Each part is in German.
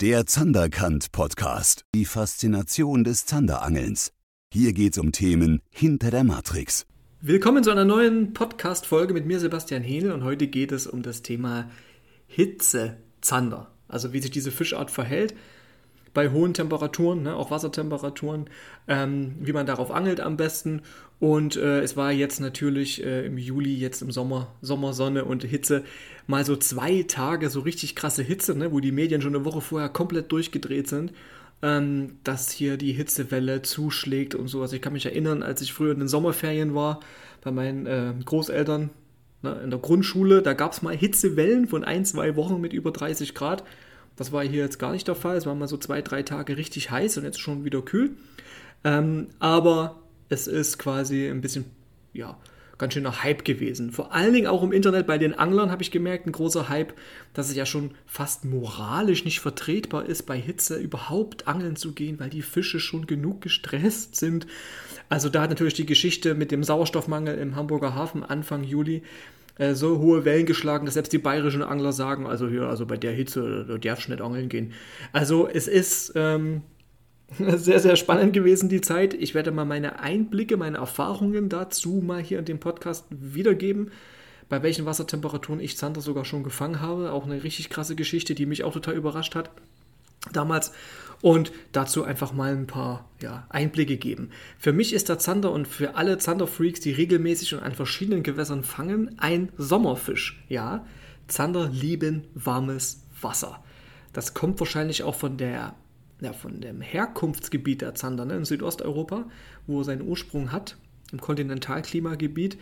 Der Zanderkant Podcast. Die Faszination des Zanderangelns. Hier geht's um Themen hinter der Matrix. Willkommen zu einer neuen Podcast-Folge mit mir, Sebastian Henel, und heute geht es um das Thema Hitzezander. Also wie sich diese Fischart verhält bei hohen Temperaturen, ne, auch Wassertemperaturen, ähm, wie man darauf angelt am besten. Und äh, es war jetzt natürlich äh, im Juli, jetzt im Sommer, Sommersonne und Hitze, mal so zwei Tage so richtig krasse Hitze, ne, wo die Medien schon eine Woche vorher komplett durchgedreht sind. Ähm, dass hier die Hitzewelle zuschlägt und so. Also ich kann mich erinnern, als ich früher in den Sommerferien war, bei meinen äh, Großeltern ne, in der Grundschule, da gab es mal Hitzewellen von ein, zwei Wochen mit über 30 Grad. Das war hier jetzt gar nicht der Fall. Es war mal so zwei, drei Tage richtig heiß und jetzt schon wieder kühl. Ähm, aber es ist quasi ein bisschen, ja, ganz schöner Hype gewesen. Vor allen Dingen auch im Internet bei den Anglern habe ich gemerkt, ein großer Hype, dass es ja schon fast moralisch nicht vertretbar ist, bei Hitze überhaupt angeln zu gehen, weil die Fische schon genug gestresst sind. Also da hat natürlich die Geschichte mit dem Sauerstoffmangel im Hamburger Hafen Anfang Juli äh, so hohe Wellen geschlagen, dass selbst die bayerischen Angler sagen, also hier, also bei der Hitze, da darfst du nicht angeln gehen. Also es ist ähm, sehr, sehr spannend gewesen, die Zeit. Ich werde mal meine Einblicke, meine Erfahrungen dazu mal hier in dem Podcast wiedergeben bei welchen Wassertemperaturen ich Zander sogar schon gefangen habe. Auch eine richtig krasse Geschichte, die mich auch total überrascht hat damals und dazu einfach mal ein paar ja, Einblicke geben. Für mich ist der Zander und für alle Zanderfreaks, die regelmäßig und an verschiedenen Gewässern fangen, ein Sommerfisch. Ja, Zander lieben warmes Wasser. Das kommt wahrscheinlich auch von der ja, von dem Herkunftsgebiet der Zander ne, in Südosteuropa, wo er seinen Ursprung hat, im Kontinentalklimagebiet,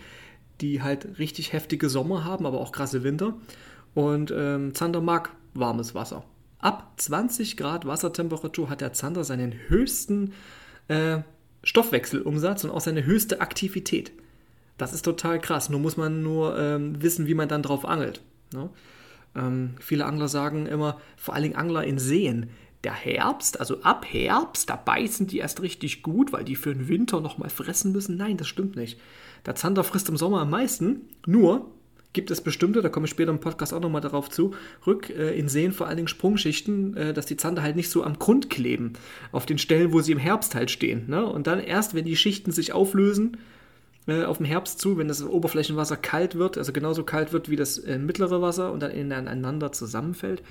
die halt richtig heftige Sommer haben, aber auch krasse Winter. Und ähm, Zander mag warmes Wasser. Ab 20 Grad Wassertemperatur hat der Zander seinen höchsten äh, Stoffwechselumsatz und auch seine höchste Aktivität. Das ist total krass. Nur muss man nur ähm, wissen, wie man dann drauf angelt. Ne? Ähm, viele Angler sagen immer, vor allen Dingen Angler in Seen, der Herbst, also ab Herbst, da beißen die erst richtig gut, weil die für den Winter nochmal fressen müssen. Nein, das stimmt nicht. Der Zander frisst im Sommer am meisten, nur gibt es bestimmte, da komme ich später im Podcast auch nochmal darauf zu, rück äh, in Seen vor allen Dingen Sprungschichten, äh, dass die Zander halt nicht so am Grund kleben, auf den Stellen, wo sie im Herbst halt stehen. Ne? Und dann erst, wenn die Schichten sich auflösen, äh, auf dem Herbst zu, wenn das Oberflächenwasser kalt wird, also genauso kalt wird wie das äh, mittlere Wasser und dann ineinander zusammenfällt,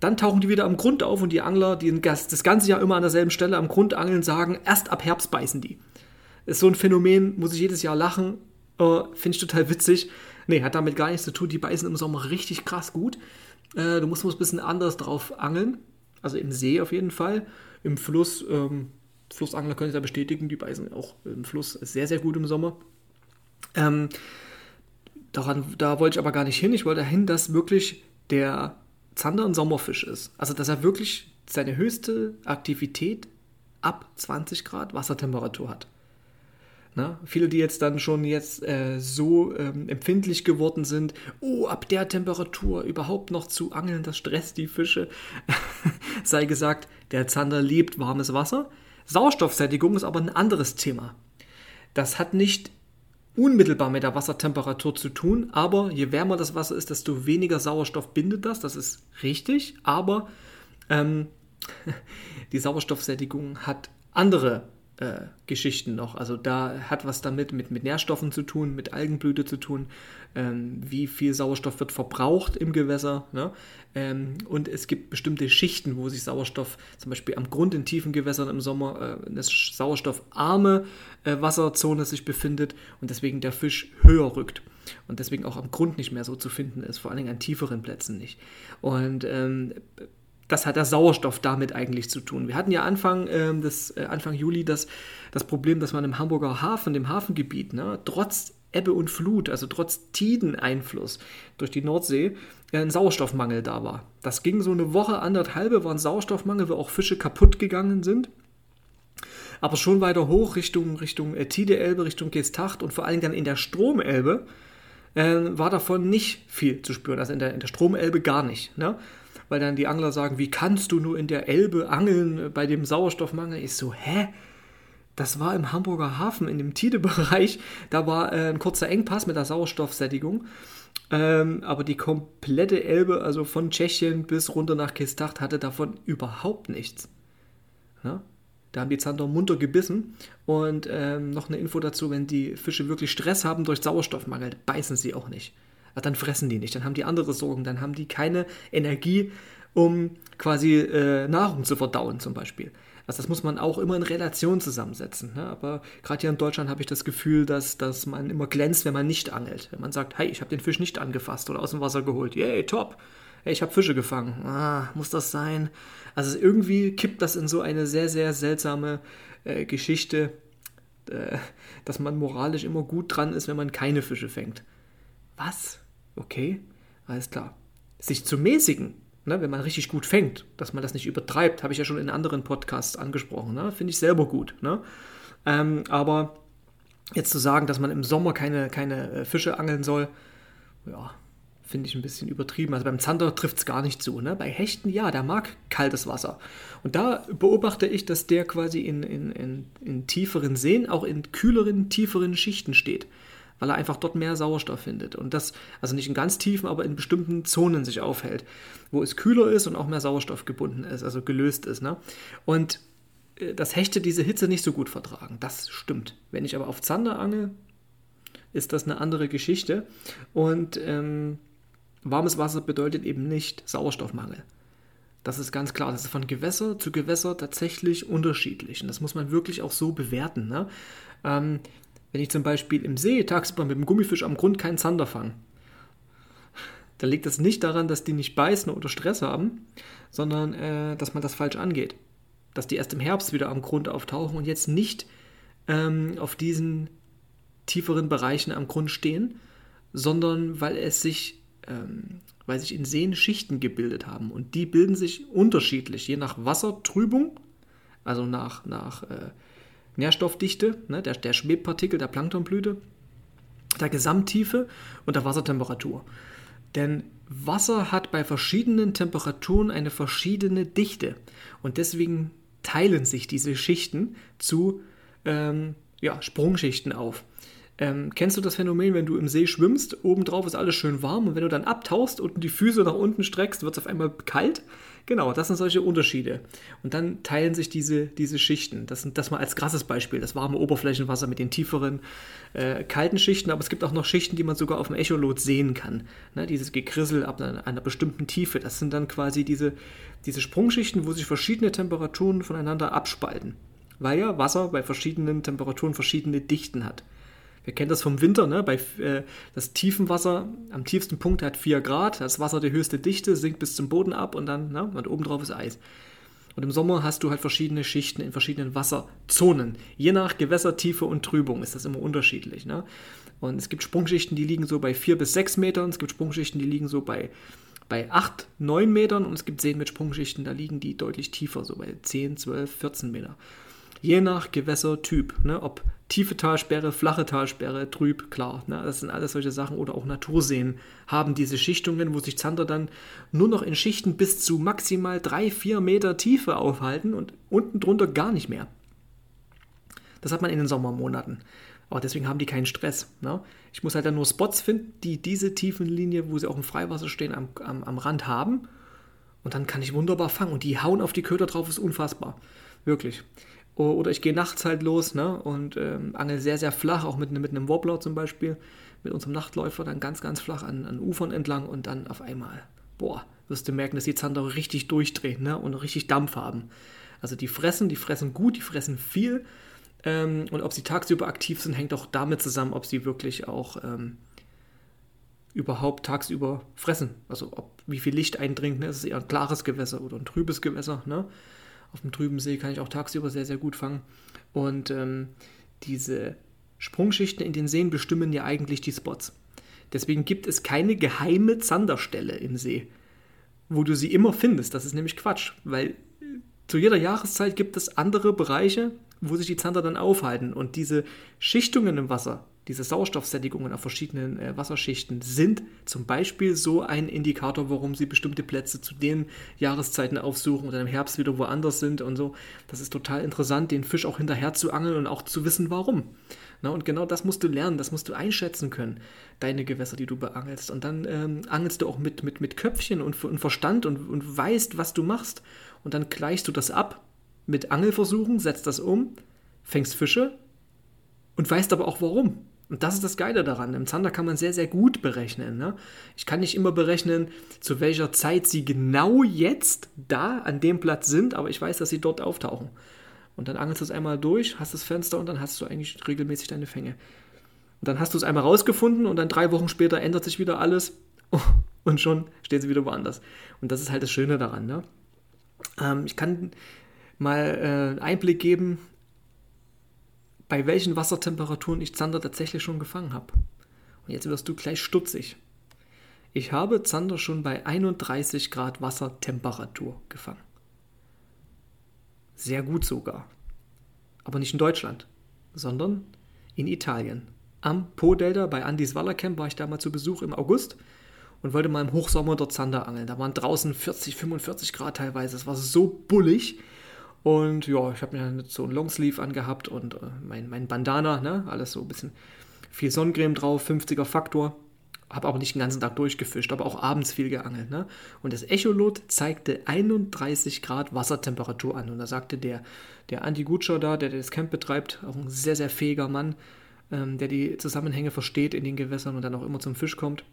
dann tauchen die wieder am Grund auf und die Angler, die das ganze Jahr immer an derselben Stelle am Grund angeln, sagen, erst ab Herbst beißen die. Ist so ein Phänomen, muss ich jedes Jahr lachen, äh, finde ich total witzig. Nee, hat damit gar nichts zu tun. Die beißen im Sommer richtig krass gut. Äh, du musst, musst ein bisschen anders drauf angeln. Also im See auf jeden Fall. Im Fluss, ähm, Flussangler können es ja bestätigen, die beißen auch im Fluss sehr, sehr gut im Sommer. Ähm, daran, da wollte ich aber gar nicht hin. Ich wollte dahin, dass wirklich der Zander ein Sommerfisch ist. Also dass er wirklich seine höchste Aktivität ab 20 Grad Wassertemperatur hat. Na, viele, die jetzt dann schon jetzt äh, so ähm, empfindlich geworden sind, oh, ab der Temperatur überhaupt noch zu angeln, das stresst die Fische, sei gesagt, der Zander liebt warmes Wasser. Sauerstoffsättigung ist aber ein anderes Thema. Das hat nicht unmittelbar mit der Wassertemperatur zu tun, aber je wärmer das Wasser ist, desto weniger Sauerstoff bindet das, das ist richtig, aber ähm, die Sauerstoffsättigung hat andere äh, Geschichten noch. Also da hat was damit mit, mit Nährstoffen zu tun, mit Algenblüte zu tun, ähm, wie viel Sauerstoff wird verbraucht im Gewässer. Ne? Ähm, und es gibt bestimmte Schichten, wo sich Sauerstoff zum Beispiel am Grund in tiefen Gewässern im Sommer äh, eine sauerstoffarme äh, Wasserzone sich befindet und deswegen der Fisch höher rückt und deswegen auch am Grund nicht mehr so zu finden ist, vor allen Dingen an tieferen Plätzen nicht. Und ähm, das hat der Sauerstoff damit eigentlich zu tun. Wir hatten ja Anfang, äh, des, äh, Anfang Juli das, das Problem, dass man im Hamburger Hafen, dem Hafengebiet, ne, trotz Ebbe und Flut, also trotz Tideneinfluss durch die Nordsee, äh, ein Sauerstoffmangel da war. Das ging so eine Woche, anderthalbe, war ein Sauerstoffmangel, wo auch Fische kaputt gegangen sind. Aber schon weiter hoch Richtung, Richtung äh, Tide-Elbe, Richtung Geesthacht und vor allem dann in der Stromelbe äh, war davon nicht viel zu spüren. Also in der, in der Stromelbe gar nicht. Ne? Weil dann die Angler sagen, wie kannst du nur in der Elbe angeln bei dem Sauerstoffmangel? Ich so, hä? Das war im Hamburger Hafen, in dem Tide-Bereich. Da war äh, ein kurzer Engpass mit der Sauerstoffsättigung. Ähm, aber die komplette Elbe, also von Tschechien bis runter nach Kestacht, hatte davon überhaupt nichts. Ja? Da haben die Zander munter gebissen. Und ähm, noch eine Info dazu, wenn die Fische wirklich Stress haben durch Sauerstoffmangel, beißen sie auch nicht. Dann fressen die nicht, dann haben die andere Sorgen, dann haben die keine Energie, um quasi äh, Nahrung zu verdauen zum Beispiel. Also das muss man auch immer in Relation zusammensetzen. Ne? Aber gerade hier in Deutschland habe ich das Gefühl, dass, dass man immer glänzt, wenn man nicht angelt. Wenn man sagt, hey, ich habe den Fisch nicht angefasst oder aus dem Wasser geholt. Yay, top. Hey, ich habe Fische gefangen. Ah, muss das sein? Also irgendwie kippt das in so eine sehr, sehr seltsame äh, Geschichte, äh, dass man moralisch immer gut dran ist, wenn man keine Fische fängt. Was? Okay, alles klar. Sich zu mäßigen, ne, wenn man richtig gut fängt, dass man das nicht übertreibt, habe ich ja schon in anderen Podcasts angesprochen. Ne? Finde ich selber gut. Ne? Ähm, aber jetzt zu sagen, dass man im Sommer keine, keine äh, Fische angeln soll, ja, finde ich ein bisschen übertrieben. Also beim Zander trifft es gar nicht zu. Ne? Bei Hechten, ja, der mag kaltes Wasser. Und da beobachte ich, dass der quasi in, in, in, in tieferen Seen, auch in kühleren, tieferen Schichten steht weil er einfach dort mehr Sauerstoff findet. Und das, also nicht in ganz tiefen, aber in bestimmten Zonen sich aufhält, wo es kühler ist und auch mehr Sauerstoff gebunden ist, also gelöst ist. Ne? Und äh, das Hechte diese Hitze nicht so gut vertragen. Das stimmt. Wenn ich aber auf Zander angel, ist das eine andere Geschichte. Und ähm, warmes Wasser bedeutet eben nicht Sauerstoffmangel. Das ist ganz klar. Das ist von Gewässer zu Gewässer tatsächlich unterschiedlich. Und das muss man wirklich auch so bewerten. Ne? Ähm, wenn ich zum Beispiel im See tagsüber mit dem Gummifisch am Grund keinen Zander fange, dann liegt das nicht daran, dass die nicht beißen oder Stress haben, sondern äh, dass man das falsch angeht. Dass die erst im Herbst wieder am Grund auftauchen und jetzt nicht ähm, auf diesen tieferen Bereichen am Grund stehen, sondern weil es sich, ähm, weil sich in Seen Schichten gebildet haben. Und die bilden sich unterschiedlich, je nach Wassertrübung, also nach, nach äh, Nährstoffdichte, ne, der, der Schwebpartikel der Planktonblüte, der Gesamttiefe und der Wassertemperatur. Denn Wasser hat bei verschiedenen Temperaturen eine verschiedene Dichte und deswegen teilen sich diese Schichten zu ähm, ja, Sprungschichten auf. Ähm, kennst du das Phänomen, wenn du im See schwimmst, obendrauf ist alles schön warm und wenn du dann abtauchst und die Füße nach unten streckst, wird es auf einmal kalt? Genau, das sind solche Unterschiede. Und dann teilen sich diese, diese Schichten. Das, das mal als krasses Beispiel, das warme Oberflächenwasser mit den tieferen, äh, kalten Schichten, aber es gibt auch noch Schichten, die man sogar auf dem Echolot sehen kann. Ne, dieses Gekrissel ab einer, einer, bestimmten Tiefe, das sind dann quasi diese, diese Sprungschichten, wo sich verschiedene Temperaturen voneinander abspalten. Weil ja Wasser bei verschiedenen Temperaturen verschiedene Dichten hat. Wir kennen das vom Winter, ne? Bei äh, das Tiefenwasser am tiefsten Punkt hat 4 Grad, das Wasser die höchste Dichte, sinkt bis zum Boden ab und dann, ne? Und oben drauf ist Eis. Und im Sommer hast du halt verschiedene Schichten in verschiedenen Wasserzonen. Je nach Gewässertiefe und Trübung ist das immer unterschiedlich. Ne? Und es gibt Sprungschichten, die liegen so bei 4 bis 6 Metern, es gibt Sprungschichten, die liegen so bei, bei 8, 9 Metern und es gibt Seen mit Sprungschichten, da liegen die deutlich tiefer, so bei 10, 12, 14 Meter. Je nach Gewässertyp, ne? ob tiefe Talsperre, flache Talsperre, trüb, klar. Ne? Das sind alles solche Sachen. Oder auch Naturseen haben diese Schichtungen, wo sich Zander dann nur noch in Schichten bis zu maximal 3, 4 Meter Tiefe aufhalten und unten drunter gar nicht mehr. Das hat man in den Sommermonaten. Aber deswegen haben die keinen Stress. Ne? Ich muss halt dann nur Spots finden, die diese Tiefenlinie, wo sie auch im Freiwasser stehen, am, am, am Rand haben. Und dann kann ich wunderbar fangen. Und die hauen auf die Köder drauf, ist unfassbar. Wirklich. Oder ich gehe nachts halt los ne, und ähm, angel sehr, sehr flach, auch mit, mit einem Wobbler zum Beispiel, mit unserem Nachtläufer dann ganz, ganz flach an, an Ufern entlang und dann auf einmal, boah, wirst du merken, dass die Zander richtig durchdrehen ne, und richtig Dampf haben. Also die fressen, die fressen gut, die fressen viel. Ähm, und ob sie tagsüber aktiv sind, hängt auch damit zusammen, ob sie wirklich auch ähm, überhaupt tagsüber fressen. Also ob, wie viel Licht eindringt. Ne? Ist es eher ein klares Gewässer oder ein trübes Gewässer. Ne? Auf dem trüben See kann ich auch tagsüber sehr, sehr gut fangen. Und ähm, diese Sprungschichten in den Seen bestimmen ja eigentlich die Spots. Deswegen gibt es keine geheime Zanderstelle im See, wo du sie immer findest. Das ist nämlich Quatsch, weil zu jeder Jahreszeit gibt es andere Bereiche, wo sich die Zander dann aufhalten. Und diese Schichtungen im Wasser, diese Sauerstoffsättigungen auf verschiedenen äh, Wasserschichten sind zum Beispiel so ein Indikator, warum sie bestimmte Plätze zu den Jahreszeiten aufsuchen oder im Herbst wieder woanders sind und so. Das ist total interessant, den Fisch auch hinterher zu angeln und auch zu wissen, warum. Na, und genau das musst du lernen, das musst du einschätzen können, deine Gewässer, die du beangelst. Und dann ähm, angelst du auch mit, mit, mit Köpfchen und, und Verstand und, und weißt, was du machst. Und dann gleichst du das ab mit Angelversuchen, setzt das um, fängst Fische und weißt aber auch warum. Und das ist das Geile daran. Im Zander kann man sehr, sehr gut berechnen. Ne? Ich kann nicht immer berechnen, zu welcher Zeit sie genau jetzt da an dem Platz sind, aber ich weiß, dass sie dort auftauchen. Und dann angelst du es einmal durch, hast das Fenster und dann hast du eigentlich regelmäßig deine Fänge. Und dann hast du es einmal rausgefunden und dann drei Wochen später ändert sich wieder alles und schon stehen sie wieder woanders. Und das ist halt das Schöne daran. Ne? Ähm, ich kann mal äh, Einblick geben bei welchen Wassertemperaturen ich Zander tatsächlich schon gefangen habe. Und jetzt wirst du gleich stutzig. Ich habe Zander schon bei 31 Grad Wassertemperatur gefangen. Sehr gut sogar. Aber nicht in Deutschland, sondern in Italien. Am Po-Delta bei Andis Wallercamp war ich da mal zu Besuch im August und wollte mal im Hochsommer dort Zander angeln. Da waren draußen 40, 45 Grad teilweise. Es war so bullig. Und ja, ich habe mir so ein Longsleeve angehabt und äh, mein, mein Bandana, ne? alles so ein bisschen viel Sonnencreme drauf, 50er Faktor. Habe aber nicht den ganzen Tag durchgefischt, aber auch abends viel geangelt. Ne? Und das Echolot zeigte 31 Grad Wassertemperatur an. Und da sagte der, der Andy Gutscher da, der das Camp betreibt, auch ein sehr, sehr fähiger Mann, ähm, der die Zusammenhänge versteht in den Gewässern und dann auch immer zum Fisch kommt,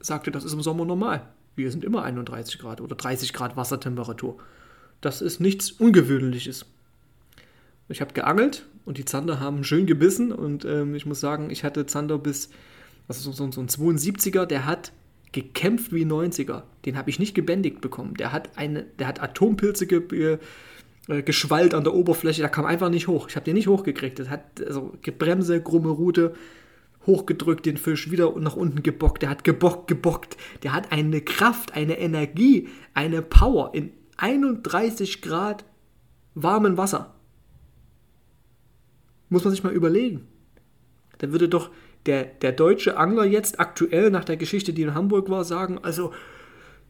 sagte, das ist im Sommer normal. Wir sind immer 31 Grad oder 30 Grad Wassertemperatur. Das ist nichts Ungewöhnliches. Ich habe geangelt und die Zander haben schön gebissen und ähm, ich muss sagen, ich hatte Zander bis, also so, so ein 72er, der hat gekämpft wie 90er. Den habe ich nicht gebändigt bekommen. Der hat eine, der hat Atompilze ge, äh, geschwallt an der Oberfläche, der kam einfach nicht hoch. Ich habe den nicht hochgekriegt. Das hat also Bremse, krumme Route, hochgedrückt den Fisch, wieder nach unten gebockt. Der hat gebockt, gebockt. Der hat eine Kraft, eine Energie, eine Power in 31 Grad warmen Wasser. Muss man sich mal überlegen. Da würde doch der, der deutsche Angler jetzt aktuell nach der Geschichte, die in Hamburg war, sagen, also,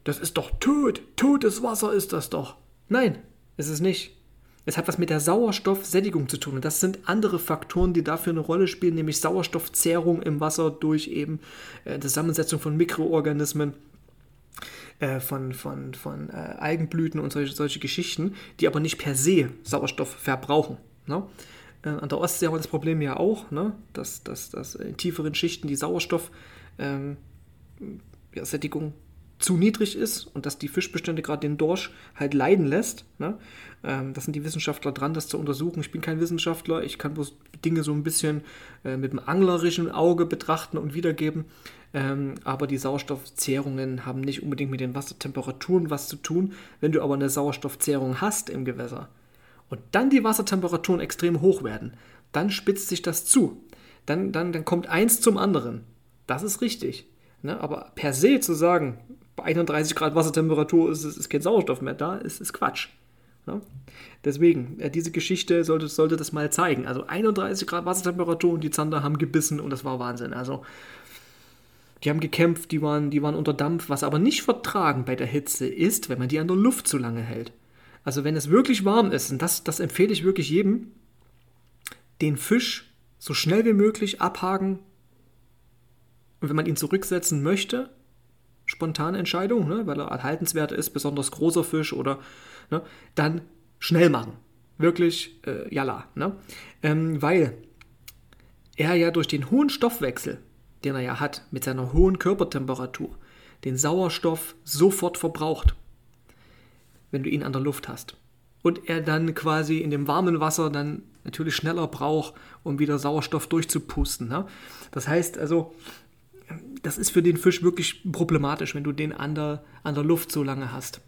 das ist doch tot, totes Wasser ist das doch. Nein, ist es nicht. Es hat was mit der Sauerstoffsättigung zu tun. Und das sind andere Faktoren, die dafür eine Rolle spielen, nämlich Sauerstoffzehrung im Wasser durch eben äh, Zusammensetzung von Mikroorganismen äh, von, von, von äh, Algenblüten und solche, solche Geschichten, die aber nicht per se Sauerstoff verbrauchen. Ne? Äh, an der Ostsee haben wir das Problem ja auch, ne? dass, dass, dass in tieferen Schichten die Sauerstoffsättigung ähm, ja, zu niedrig ist und dass die Fischbestände gerade den Dorsch halt leiden lässt. Ne? Ähm, das sind die Wissenschaftler dran, das zu untersuchen. Ich bin kein Wissenschaftler, ich kann bloß Dinge so ein bisschen äh, mit dem anglerischen Auge betrachten und wiedergeben. Ähm, aber die Sauerstoffzehrungen haben nicht unbedingt mit den Wassertemperaturen was zu tun. Wenn du aber eine Sauerstoffzehrung hast im Gewässer und dann die Wassertemperaturen extrem hoch werden, dann spitzt sich das zu. Dann, dann, dann kommt eins zum anderen. Das ist richtig. Ne? Aber per se zu sagen, bei 31 Grad Wassertemperatur ist, ist kein Sauerstoff mehr da, ist, ist Quatsch. Ja? Deswegen, äh, diese Geschichte sollte, sollte das mal zeigen. Also 31 Grad Wassertemperatur und die Zander haben gebissen und das war Wahnsinn. Also die haben gekämpft, die waren, die waren unter Dampf. Was aber nicht vertragen bei der Hitze ist, wenn man die an der Luft zu lange hält. Also wenn es wirklich warm ist, und das, das empfehle ich wirklich jedem, den Fisch so schnell wie möglich abhaken. Und wenn man ihn zurücksetzen möchte, spontane Entscheidung, ne, weil er erhaltenswert ist, besonders großer Fisch oder ne, dann schnell machen. Wirklich, äh, jalla. Ne? Ähm, weil er ja durch den hohen Stoffwechsel, den er ja hat, mit seiner hohen Körpertemperatur, den Sauerstoff sofort verbraucht, wenn du ihn an der Luft hast. Und er dann quasi in dem warmen Wasser dann natürlich schneller braucht, um wieder Sauerstoff durchzupusten. Ne? Das heißt also, das ist für den Fisch wirklich problematisch, wenn du den an der, an der Luft so lange hast.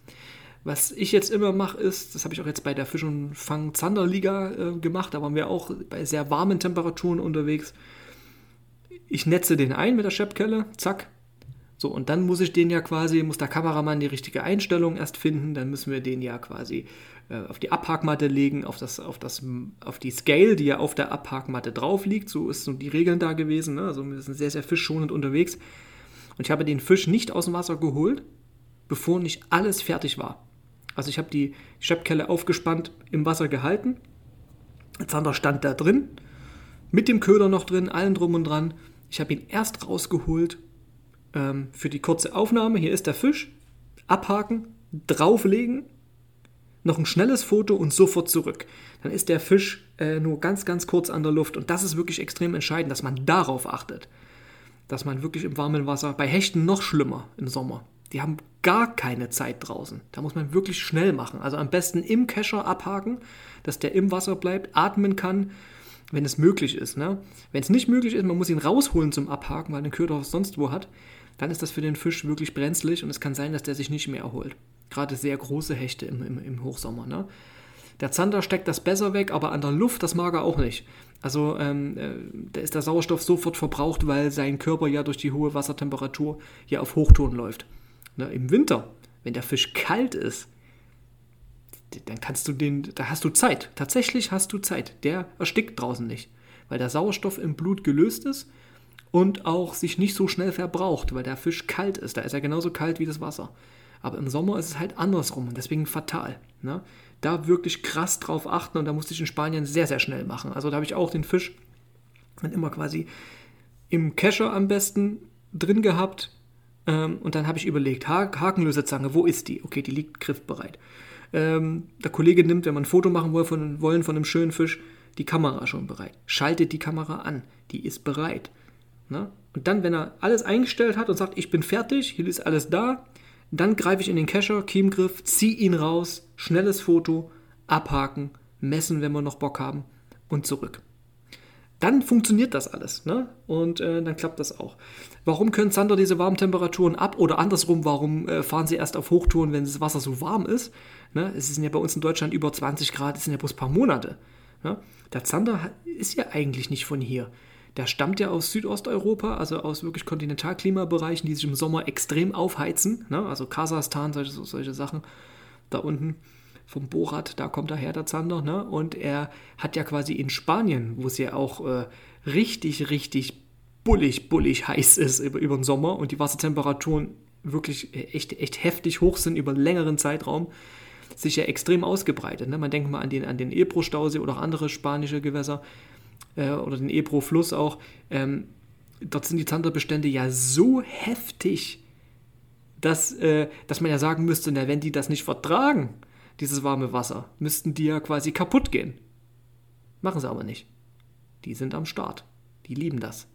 Was ich jetzt immer mache, ist, das habe ich auch jetzt bei der Fisch- und Fang-Zander-Liga äh, gemacht, da waren wir auch bei sehr warmen Temperaturen unterwegs. Ich netze den ein mit der Scheppkelle, zack, So, und dann muss ich den ja quasi, muss der Kameramann die richtige Einstellung erst finden, dann müssen wir den ja quasi äh, auf die Abhakmatte legen, auf, das, auf, das, auf die Scale, die ja auf der Abhakmatte drauf liegt. So ist so die Regeln da gewesen. Ne? Also wir sind sehr, sehr fischschonend unterwegs. Und ich habe den Fisch nicht aus dem Wasser geholt, bevor nicht alles fertig war. Also ich habe die Scheppkelle aufgespannt, im Wasser gehalten. Zander stand da drin, mit dem Köder noch drin, allen drum und dran. Ich habe ihn erst rausgeholt ähm, für die kurze Aufnahme. Hier ist der Fisch. Abhaken, drauflegen, noch ein schnelles Foto und sofort zurück. Dann ist der Fisch äh, nur ganz, ganz kurz an der Luft. Und das ist wirklich extrem entscheidend, dass man darauf achtet. Dass man wirklich im warmen Wasser, bei Hechten noch schlimmer im Sommer, die haben gar keine Zeit draußen. Da muss man wirklich schnell machen. Also am besten im Kescher abhaken, dass der im Wasser bleibt, atmen kann, wenn es möglich ist. Ne? Wenn es nicht möglich ist, man muss ihn rausholen zum Abhaken, weil den Köder sonst wo hat, dann ist das für den Fisch wirklich brenzlig und es kann sein, dass der sich nicht mehr erholt. Gerade sehr große Hechte im, im, im Hochsommer. Ne? Der Zander steckt das besser weg, aber an der Luft, das mag er auch nicht. Also ähm, äh, da ist der Sauerstoff sofort verbraucht, weil sein Körper ja durch die hohe Wassertemperatur ja auf Hochton läuft. Ne? Im Winter, wenn der Fisch kalt ist, dann kannst du den, da hast du Zeit. Tatsächlich hast du Zeit. Der erstickt draußen nicht, weil der Sauerstoff im Blut gelöst ist und auch sich nicht so schnell verbraucht, weil der Fisch kalt ist. Da ist er genauso kalt wie das Wasser. Aber im Sommer ist es halt andersrum und deswegen fatal. Ne? Da wirklich krass drauf achten und da musste ich in Spanien sehr, sehr schnell machen. Also da habe ich auch den Fisch dann immer quasi im Kescher am besten drin gehabt ähm, und dann habe ich überlegt, ha Hakenlösezange, wo ist die? Okay, die liegt griffbereit. Ähm, der Kollege nimmt, wenn man ein Foto machen will von, wollen von einem schönen Fisch, die Kamera schon bereit. Schaltet die Kamera an, die ist bereit. Ne? Und dann, wenn er alles eingestellt hat und sagt, ich bin fertig, hier ist alles da, dann greife ich in den Kescher, Kiemgriff, ziehe ihn raus, schnelles Foto, abhaken, messen, wenn wir noch Bock haben und zurück. Dann funktioniert das alles ne? und äh, dann klappt das auch. Warum können Zander diese warmen Temperaturen ab oder andersrum, warum äh, fahren sie erst auf Hochtouren, wenn das Wasser so warm ist? Ne? Es sind ja bei uns in Deutschland über 20 Grad, es sind ja bloß ein paar Monate. Ne? Der Zander ist ja eigentlich nicht von hier der stammt ja aus Südosteuropa, also aus wirklich Kontinentalklimabereichen, die sich im Sommer extrem aufheizen. Ne? Also Kasachstan, solche, solche Sachen da unten vom Borat, da kommt daher der Zander. Ne? Und er hat ja quasi in Spanien, wo es ja auch äh, richtig, richtig bullig, bullig heiß ist über, über den Sommer und die Wassertemperaturen wirklich echt, echt heftig hoch sind über einen längeren Zeitraum, sich ja extrem ausgebreitet. Ne? Man denkt mal an den, an den Ebro-Stausee oder auch andere spanische Gewässer äh, oder den Ebro-Fluss auch, ähm, dort sind die Zanderbestände ja so heftig, dass, äh, dass man ja sagen müsste, na, wenn die das nicht vertragen, dieses warme Wasser, müssten die ja quasi kaputt gehen. Machen sie aber nicht. Die sind am Start. Die lieben das.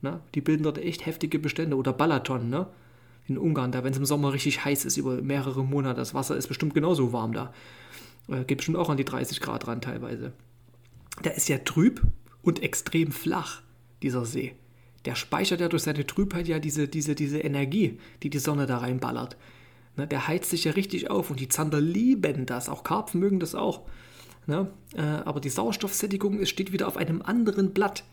Ne? Die bilden dort echt heftige Bestände. Oder Balaton, ne? In Ungarn, da wenn es im Sommer richtig heiß ist, über mehrere Monate, das Wasser ist bestimmt genauso warm da. Äh, geht bestimmt auch an die 30 Grad ran teilweise. Der ist ja trüb, und extrem flach, dieser See. Der speichert ja durch seine Trübheit ja diese, diese, diese Energie, die die Sonne da reinballert. Ne, der heizt sich ja richtig auf und die Zander lieben das. Auch Karpfen mögen das auch. Ne? Äh, aber die Sauerstoffsättigung steht wieder auf einem anderen Blatt.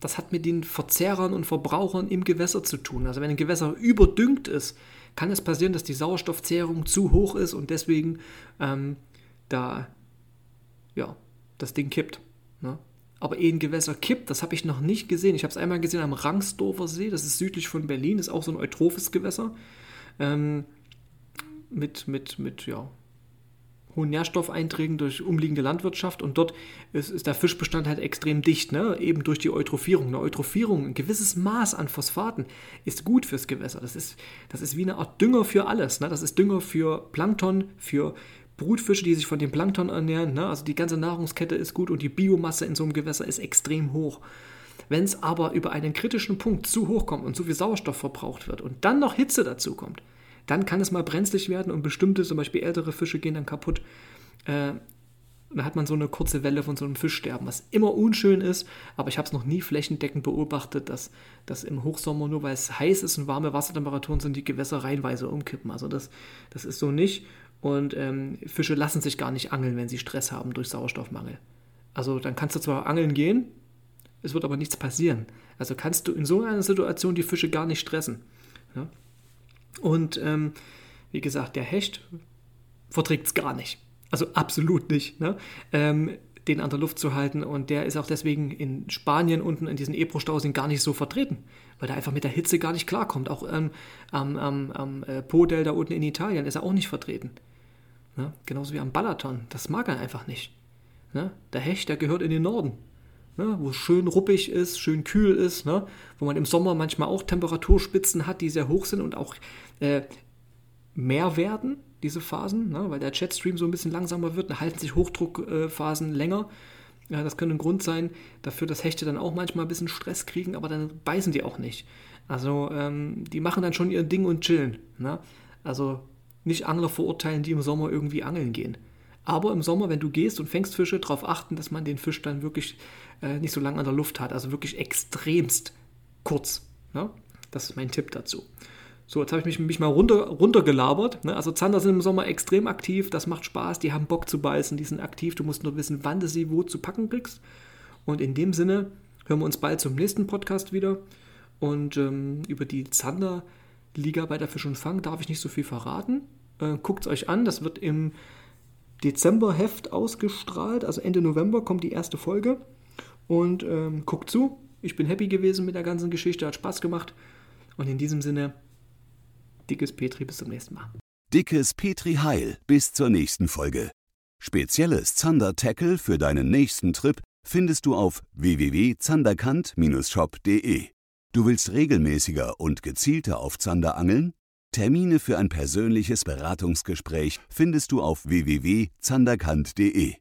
Das hat mit den Verzehrern und Verbrauchern im Gewässer zu tun. Also wenn ein Gewässer überdüngt ist, kann es passieren, dass die Sauerstoffzehrung zu hoch ist und deswegen ähm, da ja, das Ding kippt. Ne? aber eh ein Gewässer kippt, das habe ich noch nicht gesehen. Ich habe es einmal gesehen am Rangsdorfer See, das ist südlich von Berlin, ist auch so ein eutrophes Gewässer. Ähm, mit, mit, mit, ja, hohen Nährstoffeinträgen durch umliegende Landwirtschaft und dort ist, ist, der Fischbestand halt extrem dicht, ne? eben durch die Eutrophierung. Eine Eutrophierung, ein gewisses Maß an Phosphaten ist gut fürs Gewässer. Das ist, das ist wie eine Art Dünger für alles. Ne? Das ist Dünger für Plankton, für Brutfische, die sich von dem Plankton ernähren. Ne? Also die ganze Nahrungskette ist gut und die Biomasse in so einem Gewässer ist extrem hoch. Wenn es aber über einen kritischen Punkt zu hoch kommt und zu viel Sauerstoff verbraucht wird und dann noch Hitze dazu kommt, dann kann es mal brenzlig werden und bestimmte, zum Beispiel ältere Fische gehen dann kaputt. Äh, dann hat man so eine kurze Welle von so einem Fischsterben, was immer unschön ist, aber ich habe es noch nie flächendeckend beobachtet, dass, dass im Hochsommer, nur weil es heiß ist und warme Wassertemperaturen sind, die Gewässer reihenweise umkippen. Also das, das ist so nicht. Und ähm, Fische lassen sich gar nicht angeln, wenn sie Stress haben durch Sauerstoffmangel. Also dann kannst du zwar angeln gehen, es wird aber nichts passieren. Also kannst du in so einer Situation die Fische gar nicht stressen. Ja? Und ähm, wie gesagt, der Hecht verträgt es gar nicht. Also absolut nicht. Ne? Ähm, den an der Luft zu halten. Und der ist auch deswegen in Spanien unten in diesen Ebro-Stauseen gar nicht so vertreten, weil der einfach mit der Hitze gar nicht klarkommt. Auch ähm, am, am, am äh, Po-Delta unten in Italien ist er auch nicht vertreten. Ne? Genauso wie am Balaton. Das mag er einfach nicht. Ne? Der Hecht, der gehört in den Norden. Ne? Wo es schön ruppig ist, schön kühl ist, ne? wo man im Sommer manchmal auch Temperaturspitzen hat, die sehr hoch sind und auch äh, mehr werden, diese Phasen, ne? weil der Jetstream so ein bisschen langsamer wird, dann halten sich Hochdruckphasen äh, länger. Ja, das könnte ein Grund sein dafür, dass Hechte dann auch manchmal ein bisschen Stress kriegen, aber dann beißen die auch nicht. Also ähm, die machen dann schon ihr Ding und chillen. Ne? Also nicht Angler verurteilen, die im Sommer irgendwie angeln gehen. Aber im Sommer, wenn du gehst und fängst Fische, darauf achten, dass man den Fisch dann wirklich äh, nicht so lange an der Luft hat. Also wirklich extremst kurz. Ne? Das ist mein Tipp dazu. So, jetzt habe ich mich, mich mal runter, runtergelabert. Ne? Also Zander sind im Sommer extrem aktiv, das macht Spaß, die haben Bock zu beißen, die sind aktiv, du musst nur wissen, wann du sie wo zu packen kriegst. Und in dem Sinne hören wir uns bald zum nächsten Podcast wieder. Und ähm, über die Zander-Liga bei der Fisch und Fang darf ich nicht so viel verraten. Äh, Guckt es euch an, das wird im Dezemberheft ausgestrahlt, also Ende November kommt die erste Folge. Und ähm, guckt zu. Ich bin happy gewesen mit der ganzen Geschichte, hat Spaß gemacht. Und in diesem Sinne, dickes Petri, bis zum nächsten Mal. Dickes Petri Heil, bis zur nächsten Folge. Spezielles Zander-Tackle für deinen nächsten Trip findest du auf www.zanderkant-shop.de. Du willst regelmäßiger und gezielter auf Zander angeln? Termine für ein persönliches Beratungsgespräch findest du auf www.zanderkant.de.